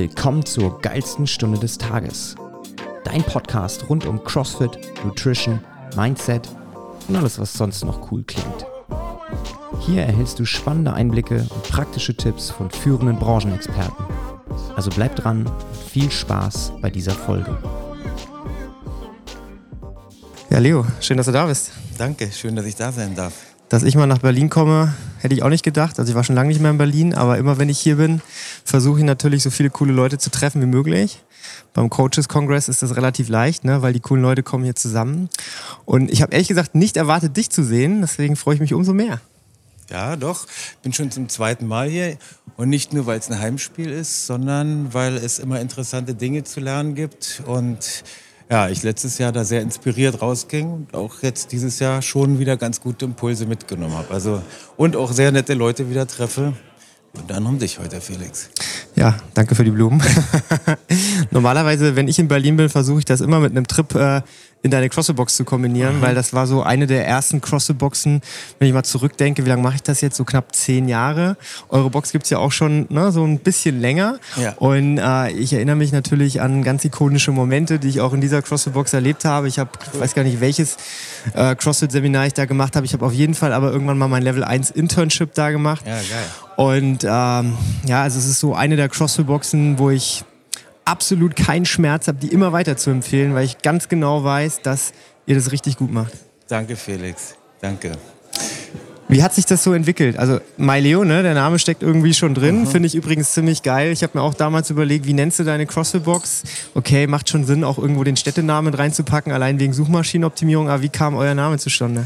Willkommen zur geilsten Stunde des Tages. Dein Podcast rund um CrossFit, Nutrition, Mindset und alles, was sonst noch cool klingt. Hier erhältst du spannende Einblicke und praktische Tipps von führenden Branchenexperten. Also bleib dran und viel Spaß bei dieser Folge. Ja, Leo, schön, dass du da bist. Danke, schön, dass ich da sein darf. Dass ich mal nach Berlin komme, hätte ich auch nicht gedacht. Also ich war schon lange nicht mehr in Berlin, aber immer wenn ich hier bin, versuche ich natürlich so viele coole Leute zu treffen wie möglich. Beim Coaches Congress ist das relativ leicht, ne, weil die coolen Leute kommen hier zusammen. Und ich habe ehrlich gesagt nicht erwartet, dich zu sehen. Deswegen freue ich mich umso mehr. Ja, doch. Bin schon zum zweiten Mal hier. Und nicht nur, weil es ein Heimspiel ist, sondern weil es immer interessante Dinge zu lernen gibt. Und ja, ich letztes Jahr da sehr inspiriert rausging und auch jetzt dieses Jahr schon wieder ganz gute Impulse mitgenommen habe. Also, und auch sehr nette Leute wieder treffe. Und dann um dich heute, Felix. Ja, danke für die Blumen. Normalerweise, wenn ich in Berlin bin, versuche ich das immer mit einem Trip äh, in deine CrossFit-Box zu kombinieren, mhm. weil das war so eine der ersten CrossFit-Boxen, wenn ich mal zurückdenke, wie lange mache ich das jetzt? So knapp zehn Jahre. Eure Box gibt's ja auch schon ne, so ein bisschen länger. Ja. Und äh, ich erinnere mich natürlich an ganz ikonische Momente, die ich auch in dieser CrossFit-Box erlebt habe. Ich habe, weiß gar nicht, welches äh, CrossFit-Seminar ich da gemacht habe. Ich habe auf jeden Fall aber irgendwann mal mein Level 1 Internship da gemacht. Ja, geil. Und ähm, ja, also es ist so eine der CrossFit-Boxen, wo ich absolut keinen Schmerz habe, die immer weiter zu empfehlen, weil ich ganz genau weiß, dass ihr das richtig gut macht. Danke, Felix. Danke. Wie hat sich das so entwickelt? Also MyLeo, ne, der Name steckt irgendwie schon drin. Mhm. Finde ich übrigens ziemlich geil. Ich habe mir auch damals überlegt, wie nennst du deine CrossFit-Box? Okay, macht schon Sinn, auch irgendwo den Städtenamen reinzupacken, allein wegen Suchmaschinenoptimierung. Aber wie kam euer Name zustande?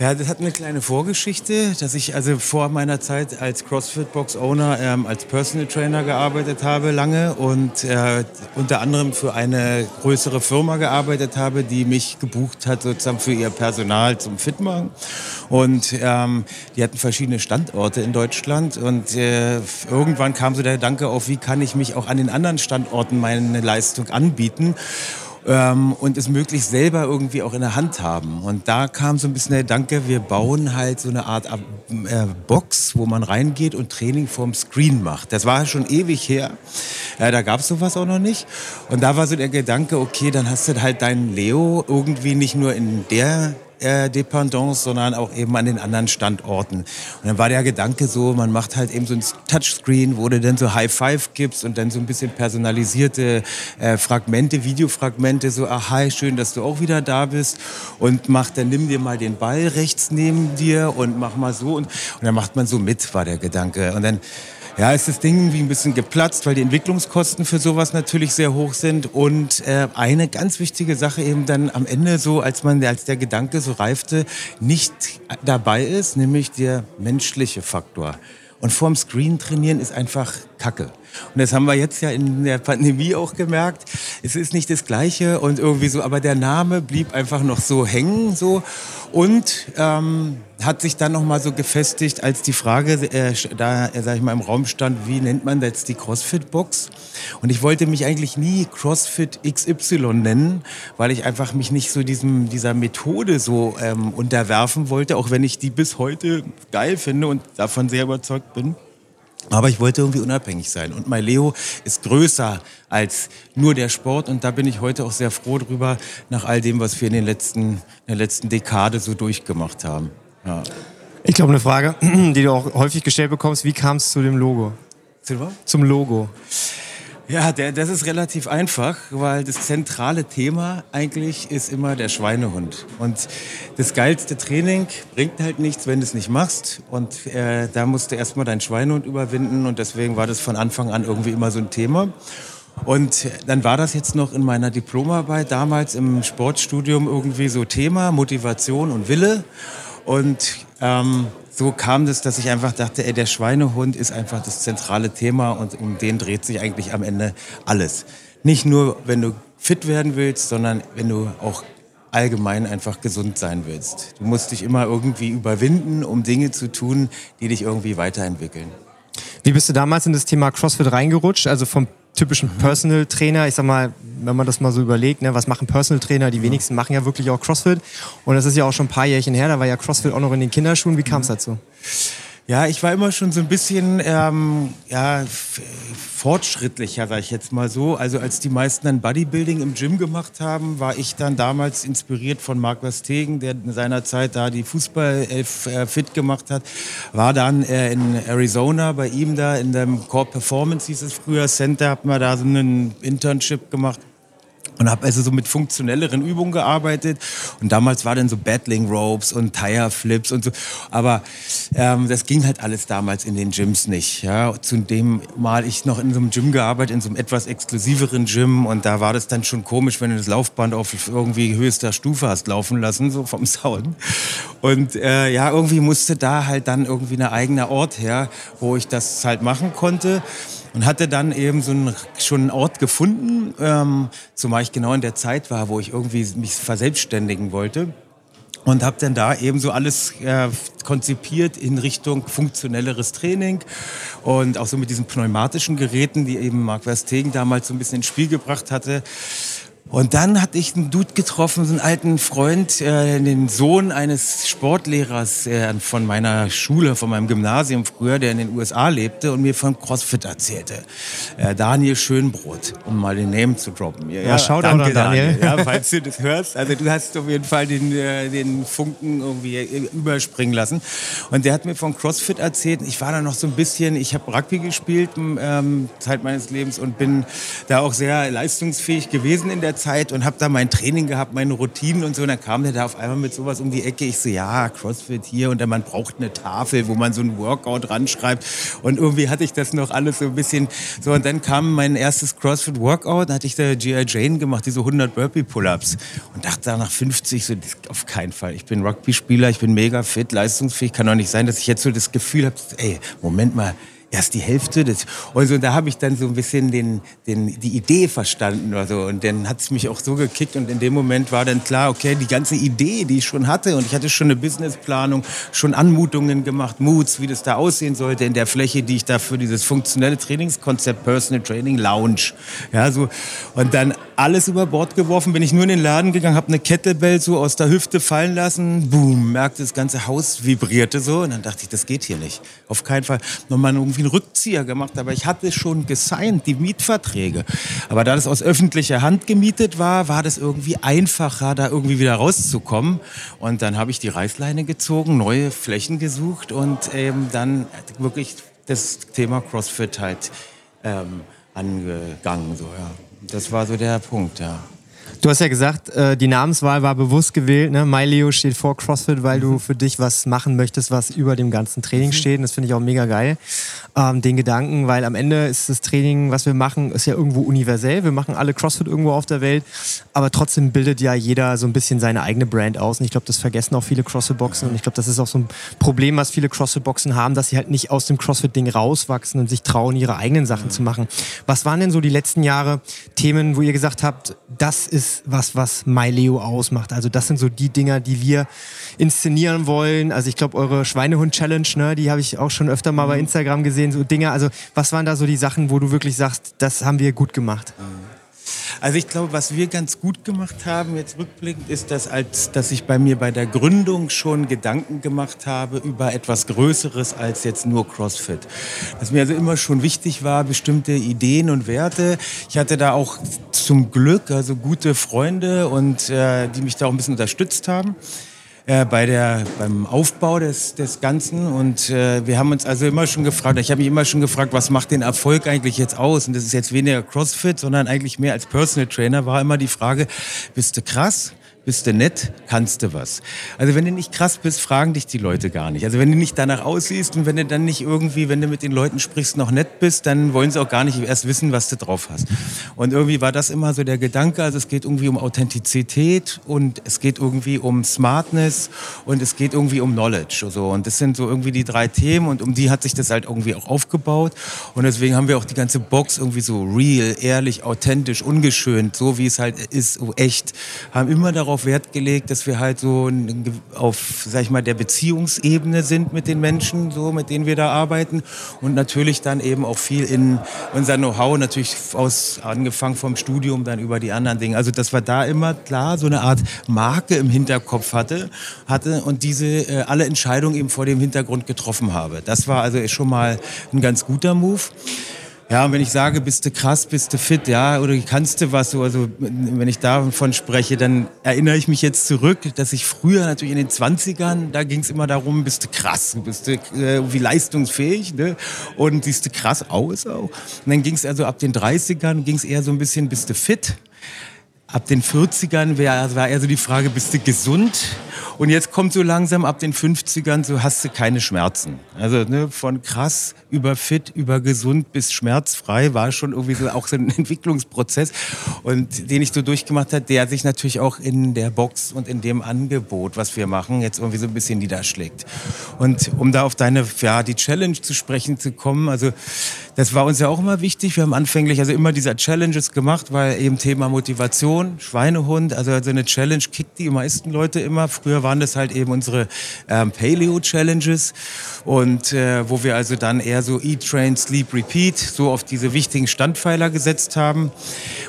Ja, das hat eine kleine Vorgeschichte, dass ich also vor meiner Zeit als CrossFit Box Owner ähm, als Personal Trainer gearbeitet habe lange und äh, unter anderem für eine größere Firma gearbeitet habe, die mich gebucht hat sozusagen für ihr Personal zum Fitmachen. Und ähm, die hatten verschiedene Standorte in Deutschland und äh, irgendwann kam so der Gedanke auf, wie kann ich mich auch an den anderen Standorten meine Leistung anbieten ähm, und es möglichst selber irgendwie auch in der Hand haben. Und da kam so ein bisschen der Gedanke, wir bauen halt so eine Art äh, Box, wo man reingeht und Training vorm Screen macht. Das war schon ewig her. Äh, da gab es sowas auch noch nicht. Und da war so der Gedanke, okay, dann hast du halt deinen Leo irgendwie nicht nur in der äh, Dependance, sondern auch eben an den anderen Standorten. Und dann war der Gedanke so, man macht halt eben so ein Touchscreen, wo du dann so High Five gibst und dann so ein bisschen personalisierte äh, Fragmente, Videofragmente, so, ah, hi, schön, dass du auch wieder da bist und mach, dann nimm dir mal den Ball rechts neben dir und mach mal so und, und dann macht man so mit, war der Gedanke. Und dann ja, ist das Ding wie ein bisschen geplatzt, weil die Entwicklungskosten für sowas natürlich sehr hoch sind. Und äh, eine ganz wichtige Sache eben dann am Ende so, als man, als der Gedanke so reifte, nicht dabei ist, nämlich der menschliche Faktor. Und vorm Screen trainieren ist einfach Kacke. Und das haben wir jetzt ja in der Pandemie auch gemerkt. Es ist nicht das Gleiche und irgendwie so, aber der Name blieb einfach noch so hängen so und ähm, hat sich dann noch mal so gefestigt, als die Frage äh, da, äh, sag ich mal, im Raum stand, wie nennt man jetzt die CrossFit-Box? Und ich wollte mich eigentlich nie CrossFit XY nennen, weil ich einfach mich nicht so diesem dieser Methode so ähm, unterwerfen wollte, auch wenn ich die bis heute geil finde und davon sehr überzeugt bin. Aber ich wollte irgendwie unabhängig sein. Und mein Leo ist größer als nur der Sport. Und da bin ich heute auch sehr froh drüber, nach all dem, was wir in, den letzten, in der letzten Dekade so durchgemacht haben. Ja. Ich glaube, eine Frage, die du auch häufig gestellt bekommst, wie kam es zu dem Logo? Zum Logo. Ja, der, das ist relativ einfach, weil das zentrale Thema eigentlich ist immer der Schweinehund. Und das geilste Training bringt halt nichts, wenn du es nicht machst. Und äh, da musst du erstmal deinen Schweinehund überwinden. Und deswegen war das von Anfang an irgendwie immer so ein Thema. Und dann war das jetzt noch in meiner Diplomarbeit damals im Sportstudium irgendwie so Thema, Motivation und Wille. Und ähm, so kam das, dass ich einfach dachte, ey, der Schweinehund ist einfach das zentrale Thema und um den dreht sich eigentlich am Ende alles. Nicht nur, wenn du fit werden willst, sondern wenn du auch allgemein einfach gesund sein willst. Du musst dich immer irgendwie überwinden, um Dinge zu tun, die dich irgendwie weiterentwickeln. Wie bist du damals in das Thema CrossFit reingerutscht? Also vom typischen Personal Trainer. Ich sag mal, wenn man das mal so überlegt, ne, was machen Personal Trainer? Die wenigsten machen ja wirklich auch CrossFit. Und das ist ja auch schon ein paar Jährchen her, da war ja CrossFit auch noch in den Kinderschuhen. Wie kam es dazu? Ja, ich war immer schon so ein bisschen ähm, ja, fortschrittlicher, sag ich jetzt mal so. Also als die meisten dann Bodybuilding im Gym gemacht haben, war ich dann damals inspiriert von Marc Verstegen, der in seiner Zeit da die Fußball äh, fit gemacht hat. War dann äh, in Arizona bei ihm da in dem Core Performance hieß es früher Center, hat man da so einen Internship gemacht und habe also so mit funktionelleren Übungen gearbeitet und damals war dann so Battling Ropes und Tire Flips und so, aber ähm, das ging halt alles damals in den Gyms nicht. Ja, zu dem mal ich noch in so einem Gym gearbeitet, in so einem etwas exklusiveren Gym und da war das dann schon komisch, wenn du das Laufband auf irgendwie höchster Stufe hast laufen lassen, so vom Sound. Und äh, ja, irgendwie musste da halt dann irgendwie ein eigener Ort her, wo ich das halt machen konnte und hatte dann eben so einen, schon einen Ort gefunden, ähm, zumal ich genau in der Zeit war, wo ich irgendwie mich verselbstständigen wollte und habe dann da eben so alles äh, konzipiert in Richtung funktionelleres Training und auch so mit diesen pneumatischen Geräten, die eben Marc Verstegen damals so ein bisschen ins Spiel gebracht hatte. Und dann hatte ich einen Dude getroffen, so einen alten Freund, äh, den Sohn eines Sportlehrers äh, von meiner Schule, von meinem Gymnasium früher, der in den USA lebte und mir von CrossFit erzählte. Äh, Daniel Schönbrot, um mal den Name zu droppen. Ja, ja schau danke, Daniel. Daniel. Ja, falls du das hörst. Also du hast auf jeden Fall den, äh, den Funken irgendwie äh, überspringen lassen. Und der hat mir von CrossFit erzählt. Ich war da noch so ein bisschen, ich habe Rugby gespielt, ähm, Zeit meines Lebens und bin da auch sehr leistungsfähig gewesen in der Zeit und habe da mein Training gehabt, meine Routinen und so. Und dann kam der da auf einmal mit sowas um die Ecke. Ich so, ja, CrossFit hier und dann man braucht eine Tafel, wo man so ein Workout ranschreibt. Und irgendwie hatte ich das noch alles so ein bisschen so. Und dann kam mein erstes CrossFit-Workout, da hatte ich da G.I. Jane gemacht, diese 100 Burpee-Pull-Ups. Und dachte da nach 50 so, auf keinen Fall. Ich bin Rugby-Spieler, ich bin mega fit, leistungsfähig. Kann doch nicht sein, dass ich jetzt so das Gefühl habe, ey, Moment mal, erst die Hälfte des. Also da habe ich dann so ein bisschen den, den, die Idee verstanden oder so. Und dann hat es mich auch so gekickt und in dem Moment war dann klar, okay, die ganze Idee, die ich schon hatte und ich hatte schon eine Businessplanung, schon Anmutungen gemacht, Moods, wie das da aussehen sollte in der Fläche, die ich da für dieses funktionelle Trainingskonzept Personal Training Lounge. Ja, so. Und dann alles über Bord geworfen, bin ich nur in den Laden gegangen, habe eine Kettlebell so aus der Hüfte fallen lassen, boom, merkte das ganze Haus vibrierte so und dann dachte ich, das geht hier nicht. Auf keinen Fall. Nochmal irgendwie einen Rückzieher gemacht, aber ich hatte schon gesigned, die Mietverträge. Aber da das aus öffentlicher Hand gemietet war, war das irgendwie einfacher, da irgendwie wieder rauszukommen. Und dann habe ich die Reißleine gezogen, neue Flächen gesucht und ähm, dann wirklich das Thema CrossFit halt ähm, angegangen. So, ja. Das war so der Punkt, ja. Du hast ja gesagt, äh, die Namenswahl war bewusst gewählt. Ne? MyLeo steht vor CrossFit, weil du mhm. für dich was machen möchtest, was über dem ganzen Training mhm. steht. Und das finde ich auch mega geil. Ähm, den Gedanken, weil am Ende ist das Training, was wir machen, ist ja irgendwo universell. Wir machen alle CrossFit irgendwo auf der Welt. Aber trotzdem bildet ja jeder so ein bisschen seine eigene Brand aus. Und ich glaube, das vergessen auch viele CrossFit-Boxen. Und ich glaube, das ist auch so ein Problem, was viele CrossFit-Boxen haben, dass sie halt nicht aus dem CrossFit-Ding rauswachsen und sich trauen, ihre eigenen Sachen mhm. zu machen. Was waren denn so die letzten Jahre Themen, wo ihr gesagt habt, das ist ist was, was MyLeo ausmacht. Also das sind so die Dinger, die wir inszenieren wollen. Also ich glaube, eure Schweinehund-Challenge, ne, die habe ich auch schon öfter mal bei mhm. Instagram gesehen, so Dinger. Also was waren da so die Sachen, wo du wirklich sagst, das haben wir gut gemacht? Mhm. Also ich glaube, was wir ganz gut gemacht haben, jetzt rückblickend, ist, dass, als, dass ich bei mir bei der Gründung schon Gedanken gemacht habe über etwas Größeres als jetzt nur CrossFit. Dass mir also immer schon wichtig war, bestimmte Ideen und Werte. Ich hatte da auch zum Glück also gute Freunde und äh, die mich da auch ein bisschen unterstützt haben äh, bei der, beim Aufbau des, des Ganzen. Und äh, wir haben uns also immer schon gefragt, ich habe mich immer schon gefragt, was macht den Erfolg eigentlich jetzt aus? Und das ist jetzt weniger CrossFit, sondern eigentlich mehr als Personal Trainer war immer die Frage, bist du krass? Bist du nett, kannst du was. Also wenn du nicht krass bist, fragen dich die Leute gar nicht. Also wenn du nicht danach aussiehst und wenn du dann nicht irgendwie, wenn du mit den Leuten sprichst, noch nett bist, dann wollen sie auch gar nicht erst wissen, was du drauf hast. Und irgendwie war das immer so der Gedanke, also es geht irgendwie um Authentizität und es geht irgendwie um Smartness und es geht irgendwie um Knowledge. So. Und das sind so irgendwie die drei Themen und um die hat sich das halt irgendwie auch aufgebaut. Und deswegen haben wir auch die ganze Box irgendwie so real, ehrlich, authentisch, ungeschönt, so wie es halt ist, echt, haben immer darauf darauf Wert gelegt, dass wir halt so auf, sag ich mal, der Beziehungsebene sind mit den Menschen, so mit denen wir da arbeiten und natürlich dann eben auch viel in unser Know-how, natürlich aus angefangen vom Studium dann über die anderen Dinge. Also dass wir da immer klar so eine Art Marke im Hinterkopf hatte, hatte und diese äh, alle Entscheidungen eben vor dem Hintergrund getroffen habe. Das war also schon mal ein ganz guter Move. Ja, und wenn ich sage, bist du krass, bist du fit, ja, oder kannst du was, so, also wenn ich davon spreche, dann erinnere ich mich jetzt zurück, dass ich früher natürlich in den 20ern, da ging es immer darum, bist du krass, bist du äh, wie leistungsfähig, ne? Und siehst du krass aus auch. Und dann ging es also ab den 30ern, ging es eher so ein bisschen, bist du fit? Ab den 40ern wär, war eher so die Frage, bist du gesund? Und jetzt kommt so langsam ab den 50ern, so hast du keine Schmerzen. Also ne, von krass über fit, über gesund bis schmerzfrei war schon irgendwie so auch so ein Entwicklungsprozess und den ich so durchgemacht habe, der sich natürlich auch in der Box und in dem Angebot, was wir machen, jetzt irgendwie so ein bisschen niederschlägt. Und um da auf deine, ja, die Challenge zu sprechen zu kommen, also das war uns ja auch immer wichtig. Wir haben anfänglich also immer dieser Challenges gemacht, weil eben Thema Motivation, Schweinehund, also, also eine Challenge kickt die meisten Leute immer. Früher waren das halt eben unsere ähm, Paleo-Challenges und äh, wo wir also dann eher so Eat, Train, Sleep, Repeat so auf diese wichtigen Standpfeiler gesetzt haben.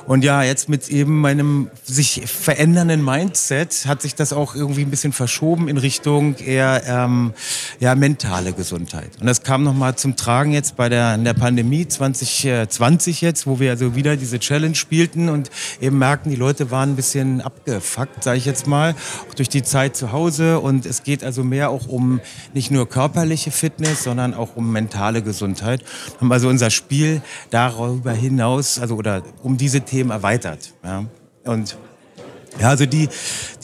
Und ja, jetzt mit eben meinem sich verändernden Mindset hat sich das auch irgendwie ein bisschen verschoben in Richtung eher ähm, ja, mentale Gesundheit. Und das kam nochmal zum Tragen jetzt bei der, in der Pandemie Pandemie 2020 jetzt, wo wir also wieder diese Challenge spielten und eben merkten, die Leute waren ein bisschen abgefuckt, sage ich jetzt mal, auch durch die Zeit zu Hause. Und es geht also mehr auch um nicht nur körperliche Fitness, sondern auch um mentale Gesundheit. Haben also unser Spiel darüber hinaus, also oder um diese Themen erweitert. Ja. Und ja, also die,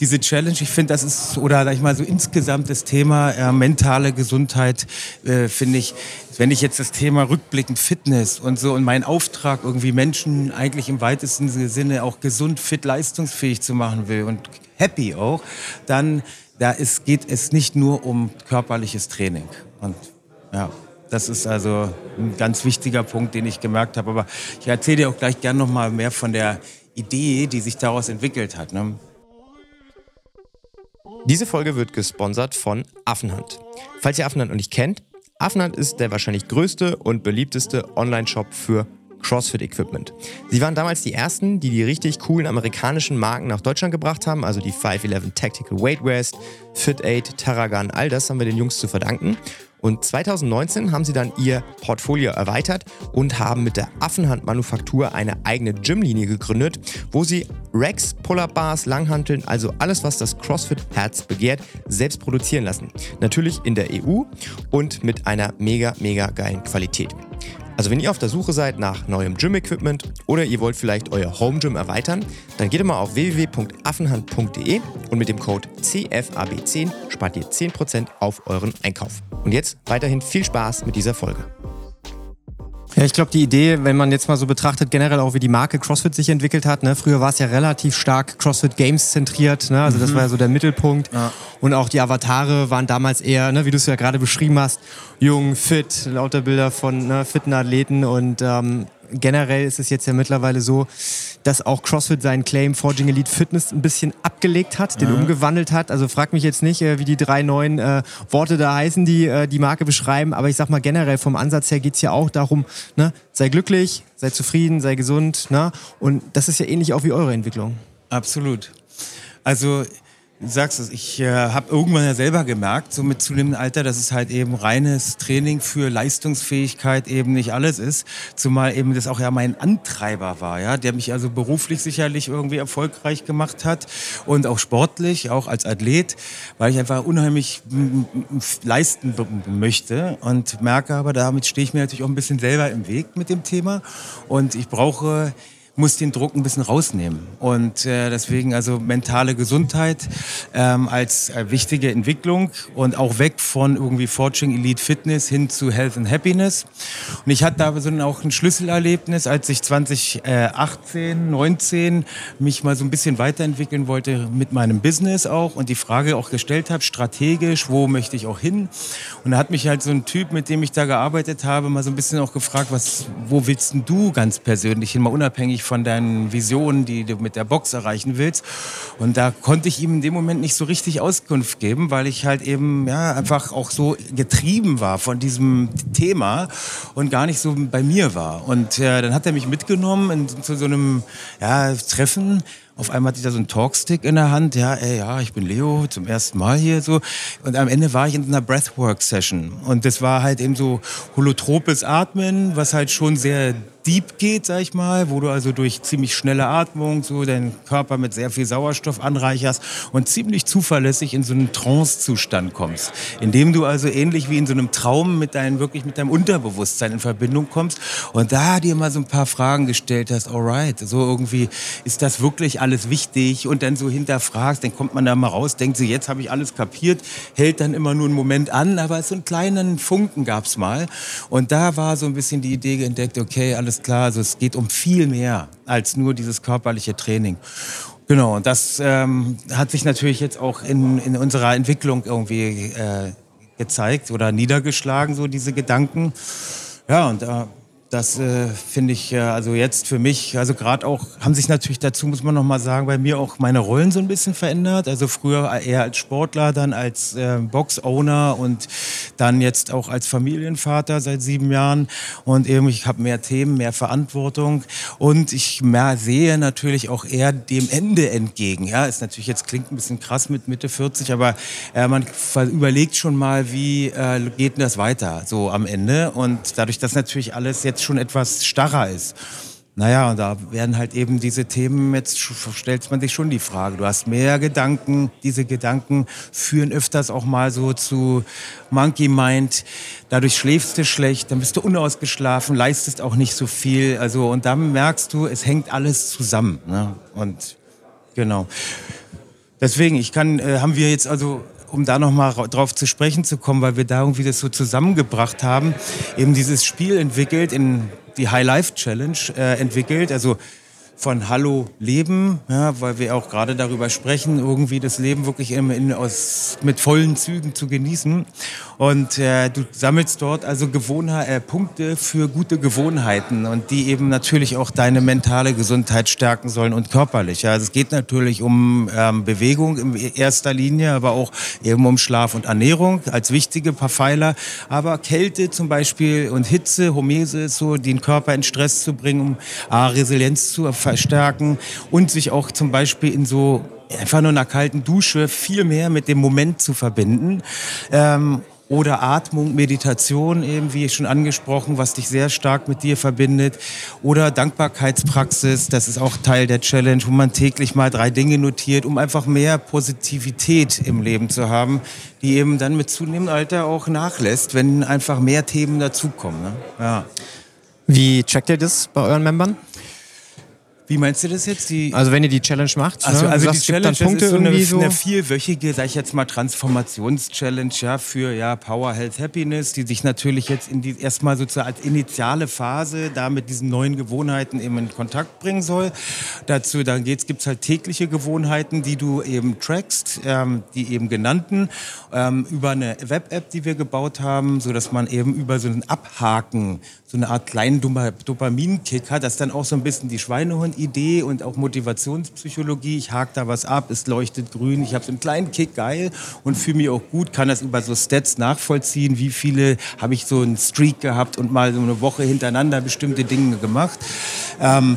diese Challenge, ich finde, das ist, oder sag ich mal so insgesamt das Thema äh, mentale Gesundheit, äh, finde ich, wenn ich jetzt das Thema rückblickend Fitness und so und mein Auftrag irgendwie Menschen eigentlich im weitesten Sinne auch gesund, fit, leistungsfähig zu machen will und happy auch, dann da ist, geht es nicht nur um körperliches Training. Und ja, das ist also ein ganz wichtiger Punkt, den ich gemerkt habe. Aber ich erzähle dir auch gleich gern noch mal mehr von der Idee, die sich daraus entwickelt hat. Ne? Diese Folge wird gesponsert von Affenhand. Falls ihr Affenhand noch nicht kennt, Affenhand ist der wahrscheinlich größte und beliebteste Online-Shop für CrossFit-Equipment. Sie waren damals die ersten, die die richtig coolen amerikanischen Marken nach Deutschland gebracht haben, also die 511 Tactical Weight Rest, Fit 8, Terragun, all das haben wir den Jungs zu verdanken. Und 2019 haben sie dann ihr Portfolio erweitert und haben mit der Affenhand-Manufaktur eine eigene Gymlinie gegründet, wo sie Racks, Pull-Up-Bars, Langhanteln, also alles, was das CrossFit-Herz begehrt, selbst produzieren lassen. Natürlich in der EU und mit einer mega, mega geilen Qualität. Also wenn ihr auf der Suche seid nach neuem Gym-Equipment oder ihr wollt vielleicht euer Home Gym erweitern, dann geht mal auf www.affenhand.de und mit dem Code CFAB10 spart ihr 10% auf euren Einkauf. Und jetzt weiterhin viel Spaß mit dieser Folge. Ja, ich glaube, die Idee, wenn man jetzt mal so betrachtet, generell auch wie die Marke CrossFit sich entwickelt hat, ne? früher war es ja relativ stark CrossFit Games zentriert, ne? also das mhm. war ja so der Mittelpunkt. Ja. Und auch die Avatare waren damals eher, ne, wie du es ja gerade beschrieben hast, jung, fit, lauter Bilder von ne, fitten Athleten und ähm, generell ist es jetzt ja mittlerweile so, dass auch CrossFit seinen Claim Forging Elite Fitness ein bisschen abgelegt hat, den ja. umgewandelt hat. Also frag mich jetzt nicht, äh, wie die drei neuen äh, Worte da heißen, die äh, die Marke beschreiben, aber ich sag mal generell vom Ansatz her geht es ja auch darum, ne, sei glücklich, sei zufrieden, sei gesund. Ne? Und das ist ja ähnlich auch wie eure Entwicklung. Absolut. Also Du sagst es, ich äh, habe irgendwann ja selber gemerkt, so mit zunehmendem Alter, dass es halt eben reines Training für Leistungsfähigkeit eben nicht alles ist. Zumal eben das auch ja mein Antreiber war, ja, der mich also beruflich sicherlich irgendwie erfolgreich gemacht hat und auch sportlich, auch als Athlet, weil ich einfach unheimlich leisten möchte und merke aber, damit stehe ich mir natürlich auch ein bisschen selber im Weg mit dem Thema und ich brauche muss den Druck ein bisschen rausnehmen. Und äh, deswegen also mentale Gesundheit ähm, als äh, wichtige Entwicklung und auch weg von irgendwie Forging Elite Fitness hin zu Health and Happiness. Und ich hatte da so auch ein Schlüsselerlebnis, als ich 2018, 19 mich mal so ein bisschen weiterentwickeln wollte mit meinem Business auch und die Frage auch gestellt habe, strategisch, wo möchte ich auch hin? Und da hat mich halt so ein Typ, mit dem ich da gearbeitet habe, mal so ein bisschen auch gefragt, was, wo willst denn du ganz persönlich hin, mal unabhängig von deinen Visionen, die du mit der Box erreichen willst. Und da konnte ich ihm in dem Moment nicht so richtig Auskunft geben, weil ich halt eben ja einfach auch so getrieben war von diesem Thema und gar nicht so bei mir war. Und äh, dann hat er mich mitgenommen in, zu so einem ja, Treffen auf einmal hatte ich da so einen Talkstick in der Hand. Ja, ey, ja, ich bin Leo, zum ersten Mal hier so. Und am Ende war ich in einer Breathwork-Session. Und das war halt eben so holotropes Atmen, was halt schon sehr deep geht, sag ich mal, wo du also durch ziemlich schnelle Atmung so deinen Körper mit sehr viel Sauerstoff anreicherst und ziemlich zuverlässig in so einen Trance-Zustand kommst, indem du also ähnlich wie in so einem Traum mit deinem wirklich mit deinem Unterbewusstsein in Verbindung kommst und da dir mal so ein paar Fragen gestellt hast, alright, so irgendwie ist das wirklich alles wichtig und dann so hinterfragst, dann kommt man da mal raus, denkt sich, jetzt habe ich alles kapiert, hält dann immer nur einen Moment an, aber so einen kleinen Funken gab's mal und da war so ein bisschen die Idee entdeckt, okay, alles klar. Also es geht um viel mehr als nur dieses körperliche Training. Genau, und das ähm, hat sich natürlich jetzt auch in, in unserer Entwicklung irgendwie äh, gezeigt oder niedergeschlagen, so diese Gedanken. Ja, und äh, das äh, finde ich äh, also jetzt für mich, also gerade auch, haben sich natürlich dazu, muss man nochmal sagen, bei mir auch meine Rollen so ein bisschen verändert. Also früher eher als Sportler, dann als äh, Box-Owner und dann jetzt auch als Familienvater seit sieben Jahren. Und eben, ich habe mehr Themen, mehr Verantwortung und ich mehr sehe natürlich auch eher dem Ende entgegen. Ja, ist natürlich jetzt klingt ein bisschen krass mit Mitte 40, aber äh, man überlegt schon mal, wie äh, geht denn das weiter so am Ende. Und dadurch, dass natürlich alles jetzt schon etwas starrer ist. Naja, und da werden halt eben diese Themen, jetzt stellt man sich schon die Frage, du hast mehr Gedanken, diese Gedanken führen öfters auch mal so zu Monkey Mind, dadurch schläfst du schlecht, dann bist du unausgeschlafen, leistest auch nicht so viel, also und dann merkst du, es hängt alles zusammen. Ne? Und genau. Deswegen, ich kann, äh, haben wir jetzt also um da nochmal drauf zu sprechen zu kommen, weil wir da irgendwie das so zusammengebracht haben, eben dieses Spiel entwickelt, in die High Life Challenge äh, entwickelt. Also von Hallo Leben, ja, weil wir auch gerade darüber sprechen, irgendwie das Leben wirklich in, in, aus, mit vollen Zügen zu genießen. Und äh, du sammelst dort also Gewohnheit, äh, Punkte für gute Gewohnheiten und die eben natürlich auch deine mentale Gesundheit stärken sollen und körperlich. Ja. Also es geht natürlich um ähm, Bewegung in erster Linie, aber auch eben um Schlaf und Ernährung als wichtige paar Pfeiler. Aber Kälte zum Beispiel und Hitze, Homese, so den Körper in Stress zu bringen, um A, Resilienz zu verstärken und sich auch zum Beispiel in so einfach nur einer kalten Dusche viel mehr mit dem Moment zu verbinden. Ähm, oder Atmung, Meditation, eben wie schon angesprochen, was dich sehr stark mit dir verbindet. Oder Dankbarkeitspraxis, das ist auch Teil der Challenge, wo man täglich mal drei Dinge notiert, um einfach mehr Positivität im Leben zu haben, die eben dann mit zunehmendem Alter auch nachlässt, wenn einfach mehr Themen dazukommen. Ne? Ja. Wie checkt ihr das bei euren Membern? Wie meinst du das jetzt? Die also wenn ihr die Challenge macht, also, ne? also die Challenge das ist so eine, so eine vierwöchige, sag ich jetzt mal, Transformations-Challenge ja, für ja, Power, Health, Happiness, die sich natürlich jetzt in die, erstmal sozusagen als initiale Phase da mit diesen neuen Gewohnheiten eben in Kontakt bringen soll. Dazu dann geht's, gibt's halt tägliche Gewohnheiten, die du eben trackst, ähm, die eben genannten, ähm, über eine Web-App, die wir gebaut haben, so dass man eben über so ein Abhaken so eine Art kleinen Dopaminkick hat. Das dann auch so ein bisschen die Schweinehund-Idee und auch Motivationspsychologie. Ich hake da was ab, es leuchtet grün, ich habe so einen kleinen Kick, geil und fühle mich auch gut, kann das über so Stats nachvollziehen, wie viele habe ich so einen Streak gehabt und mal so eine Woche hintereinander bestimmte Dinge gemacht. Ähm,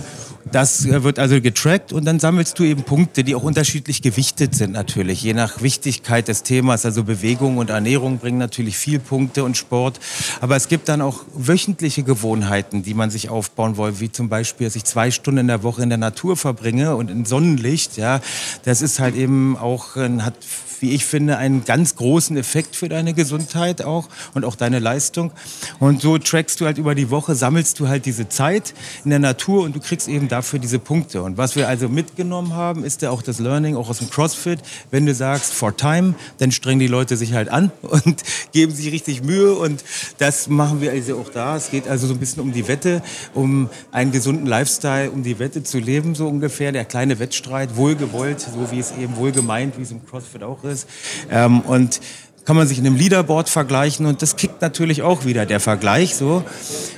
das wird also getrackt und dann sammelst du eben Punkte, die auch unterschiedlich gewichtet sind natürlich, je nach Wichtigkeit des Themas. Also Bewegung und Ernährung bringen natürlich viel Punkte und Sport. Aber es gibt dann auch wöchentliche Gewohnheiten, die man sich aufbauen will, wie zum Beispiel, dass ich zwei Stunden in der Woche in der Natur verbringe und in Sonnenlicht. Ja, das ist halt eben auch, hat wie ich finde, einen ganz großen Effekt für deine Gesundheit auch und auch deine Leistung. Und so trackst du halt über die Woche, sammelst du halt diese Zeit in der Natur und du kriegst eben dafür diese Punkte. Und was wir also mitgenommen haben, ist ja auch das Learning, auch aus dem CrossFit. Wenn du sagst, for time, dann strengen die Leute sich halt an und geben sich richtig Mühe. Und das machen wir also auch da. Es geht also so ein bisschen um die Wette, um einen gesunden Lifestyle, um die Wette zu leben, so ungefähr. Der kleine Wettstreit, wohlgewollt, so wie es eben wohlgemeint, wie es im CrossFit auch ist. Ähm, und kann man sich in einem Leaderboard vergleichen und das kickt natürlich auch wieder der Vergleich so.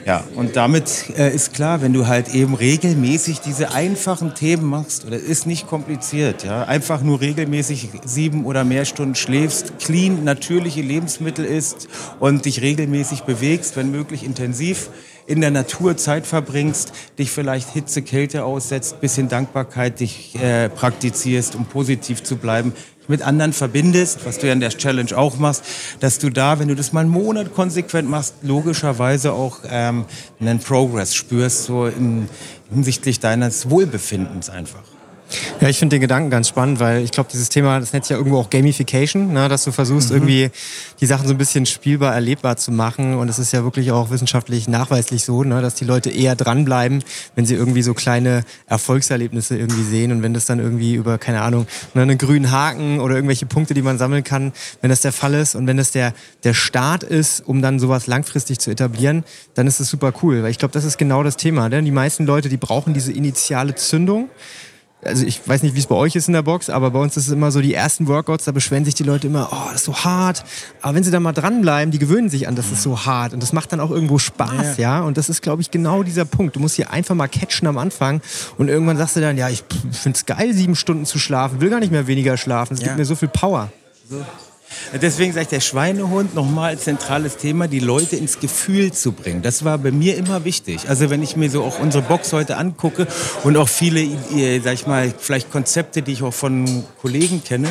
Ja, und damit äh, ist klar, wenn du halt eben regelmäßig diese einfachen Themen machst, oder ist nicht kompliziert, ja, einfach nur regelmäßig sieben oder mehr Stunden schläfst, clean, natürliche Lebensmittel isst und dich regelmäßig bewegst, wenn möglich intensiv, in der Natur Zeit verbringst, dich vielleicht Hitze, Kälte aussetzt, bisschen Dankbarkeit dich äh, praktizierst, um positiv zu bleiben, mit anderen verbindest, was du ja in der Challenge auch machst, dass du da, wenn du das mal einen Monat konsequent machst, logischerweise auch ähm, einen Progress spürst, so in, hinsichtlich deines Wohlbefindens einfach. Ja, ich finde den Gedanken ganz spannend, weil ich glaube, dieses Thema, das nennt sich ja irgendwo auch Gamification, ne, dass du versuchst, mhm. irgendwie die Sachen so ein bisschen spielbar, erlebbar zu machen. Und es ist ja wirklich auch wissenschaftlich nachweislich so, ne, dass die Leute eher dranbleiben, wenn sie irgendwie so kleine Erfolgserlebnisse irgendwie sehen. Und wenn das dann irgendwie über, keine Ahnung, ne, einen grünen Haken oder irgendwelche Punkte, die man sammeln kann, wenn das der Fall ist und wenn das der, der Start ist, um dann sowas langfristig zu etablieren, dann ist das super cool. Weil ich glaube, das ist genau das Thema. Ne? Die meisten Leute, die brauchen diese initiale Zündung also ich weiß nicht, wie es bei euch ist in der Box, aber bei uns ist es immer so, die ersten Workouts, da beschweren sich die Leute immer, oh, das ist so hart. Aber wenn sie da mal dranbleiben, die gewöhnen sich an, das ist so hart. Und das macht dann auch irgendwo Spaß, ja. ja? Und das ist, glaube ich, genau dieser Punkt. Du musst hier einfach mal catchen am Anfang und irgendwann sagst du dann, ja, ich finde es geil, sieben Stunden zu schlafen, will gar nicht mehr weniger schlafen. Es ja. gibt mir so viel Power. So. Deswegen sage ich, der Schweinehund nochmal zentrales Thema, die Leute ins Gefühl zu bringen. Das war bei mir immer wichtig. Also wenn ich mir so auch unsere Box heute angucke und auch viele, sag ich mal, vielleicht Konzepte, die ich auch von Kollegen kenne,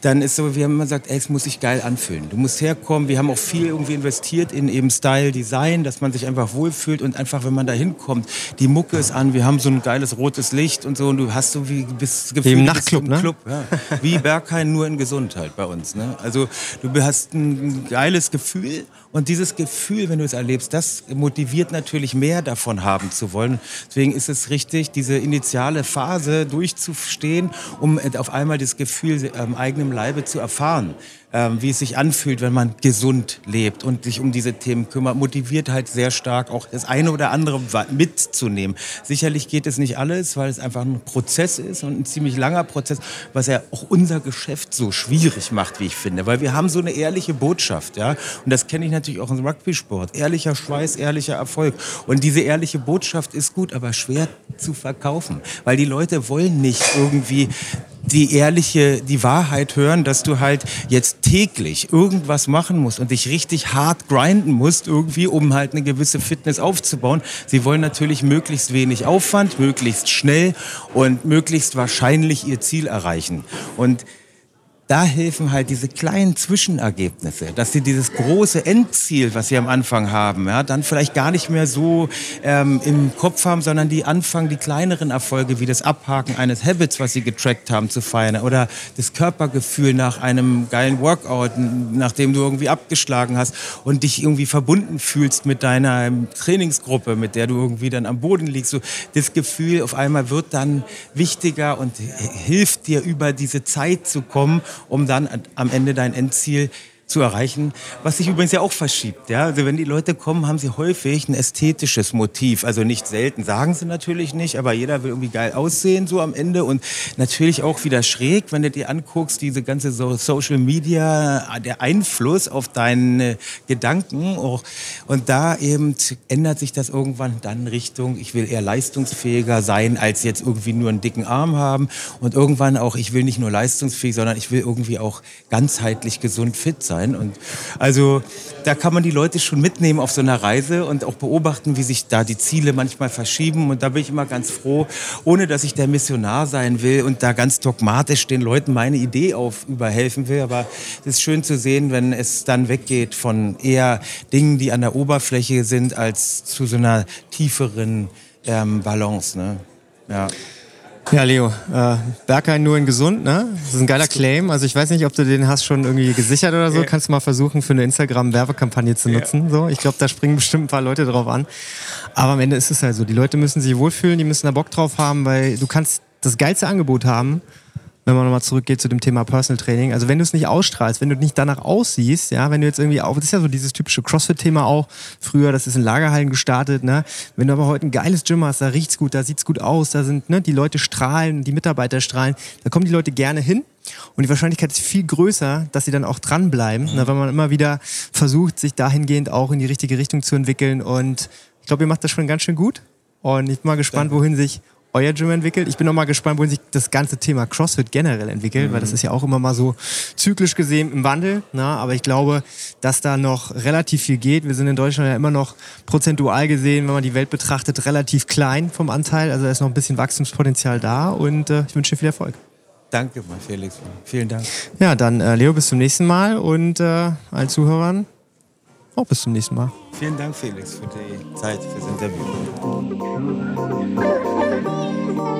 dann ist so, wir haben immer gesagt, ey, es muss sich geil anfühlen. Du musst herkommen. Wir haben auch viel irgendwie investiert in eben Style, Design, dass man sich einfach wohlfühlt und einfach, wenn man da hinkommt, die Mucke ist an, wir haben so ein geiles rotes Licht und so und du hast so wie, bist gefühlt, wie im Nachtclub, ne? Club, ja. Wie Berghain, nur in Gesundheit bei uns, ne? Also also du hast ein geiles Gefühl und dieses Gefühl, wenn du es erlebst, das motiviert natürlich mehr davon haben zu wollen. Deswegen ist es richtig, diese initiale Phase durchzustehen, um auf einmal das Gefühl am eigenen Leibe zu erfahren ähm, wie es sich anfühlt, wenn man gesund lebt und sich um diese Themen kümmert, motiviert halt sehr stark auch das eine oder andere mitzunehmen. Sicherlich geht es nicht alles, weil es einfach ein Prozess ist und ein ziemlich langer Prozess, was ja auch unser Geschäft so schwierig macht, wie ich finde, weil wir haben so eine ehrliche Botschaft, ja, und das kenne ich natürlich auch im Rugby-Sport. Ehrlicher Schweiß, ehrlicher Erfolg. Und diese ehrliche Botschaft ist gut, aber schwer zu verkaufen, weil die Leute wollen nicht irgendwie die ehrliche, die Wahrheit hören, dass du halt jetzt täglich irgendwas machen musst und dich richtig hart grinden musst irgendwie, um halt eine gewisse Fitness aufzubauen. Sie wollen natürlich möglichst wenig Aufwand, möglichst schnell und möglichst wahrscheinlich ihr Ziel erreichen. Und da helfen halt diese kleinen Zwischenergebnisse, dass sie dieses große Endziel, was sie am Anfang haben, ja, dann vielleicht gar nicht mehr so ähm, im Kopf haben, sondern die anfangen, die kleineren Erfolge wie das Abhaken eines Habits, was sie getrackt haben, zu feiern oder das Körpergefühl nach einem geilen Workout, nachdem du irgendwie abgeschlagen hast und dich irgendwie verbunden fühlst mit deiner Trainingsgruppe, mit der du irgendwie dann am Boden liegst. So, das Gefühl auf einmal wird dann wichtiger und hilft dir über diese Zeit zu kommen um dann am Ende dein Endziel zu erreichen, was sich übrigens ja auch verschiebt. Ja? Also wenn die Leute kommen, haben sie häufig ein ästhetisches Motiv. Also nicht selten, sagen sie natürlich nicht, aber jeder will irgendwie geil aussehen so am Ende und natürlich auch wieder schräg, wenn du dir anguckst, diese ganze Social Media, der Einfluss auf deine Gedanken auch. und da eben ändert sich das irgendwann dann Richtung, ich will eher leistungsfähiger sein, als jetzt irgendwie nur einen dicken Arm haben und irgendwann auch, ich will nicht nur leistungsfähig, sondern ich will irgendwie auch ganzheitlich gesund fit sein sein. Und also da kann man die Leute schon mitnehmen auf so einer Reise und auch beobachten, wie sich da die Ziele manchmal verschieben. Und da bin ich immer ganz froh, ohne dass ich der Missionar sein will und da ganz dogmatisch den Leuten meine Idee auf überhelfen will. Aber es ist schön zu sehen, wenn es dann weggeht von eher Dingen, die an der Oberfläche sind, als zu so einer tieferen ähm, Balance. Ne? Ja. Ja, Leo, äh, Berghain nur in gesund, ne? Das ist ein geiler Claim. Also ich weiß nicht, ob du den hast schon irgendwie gesichert oder so. Kannst du mal versuchen, für eine Instagram-Werbekampagne zu nutzen. So, ich glaube, da springen bestimmt ein paar Leute drauf an. Aber am Ende ist es halt so. Die Leute müssen sich wohlfühlen, die müssen da Bock drauf haben, weil du kannst das geilste Angebot haben wenn man nochmal zurückgeht zu dem Thema Personal Training. Also wenn du es nicht ausstrahlst, wenn du nicht danach aussiehst, ja, wenn du jetzt irgendwie auch, das ist ja so dieses typische CrossFit-Thema auch, früher, das ist in Lagerhallen gestartet, ne? Wenn du aber heute ein geiles Gym hast, da riecht's gut, da sieht's gut aus, da sind, ne, die Leute strahlen, die Mitarbeiter strahlen, da kommen die Leute gerne hin Und die Wahrscheinlichkeit ist viel größer, dass sie dann auch dranbleiben, mhm. wenn man immer wieder versucht, sich dahingehend auch in die richtige Richtung zu entwickeln. Und ich glaube, ihr macht das schon ganz schön gut. Und ich bin mal gespannt, wohin sich euer Gym entwickelt. Ich bin noch mal gespannt, wohin sich das ganze Thema CrossFit generell entwickelt, mhm. weil das ist ja auch immer mal so zyklisch gesehen im Wandel. Na? Aber ich glaube, dass da noch relativ viel geht. Wir sind in Deutschland ja immer noch prozentual gesehen, wenn man die Welt betrachtet, relativ klein vom Anteil. Also da ist noch ein bisschen Wachstumspotenzial da und äh, ich wünsche dir viel Erfolg. Danke mal, Felix. Vielen Dank. Ja, dann äh, Leo, bis zum nächsten Mal und äh, allen Zuhörern auch bis zum nächsten Mal. Vielen Dank, Felix, für die Zeit, fürs Interview.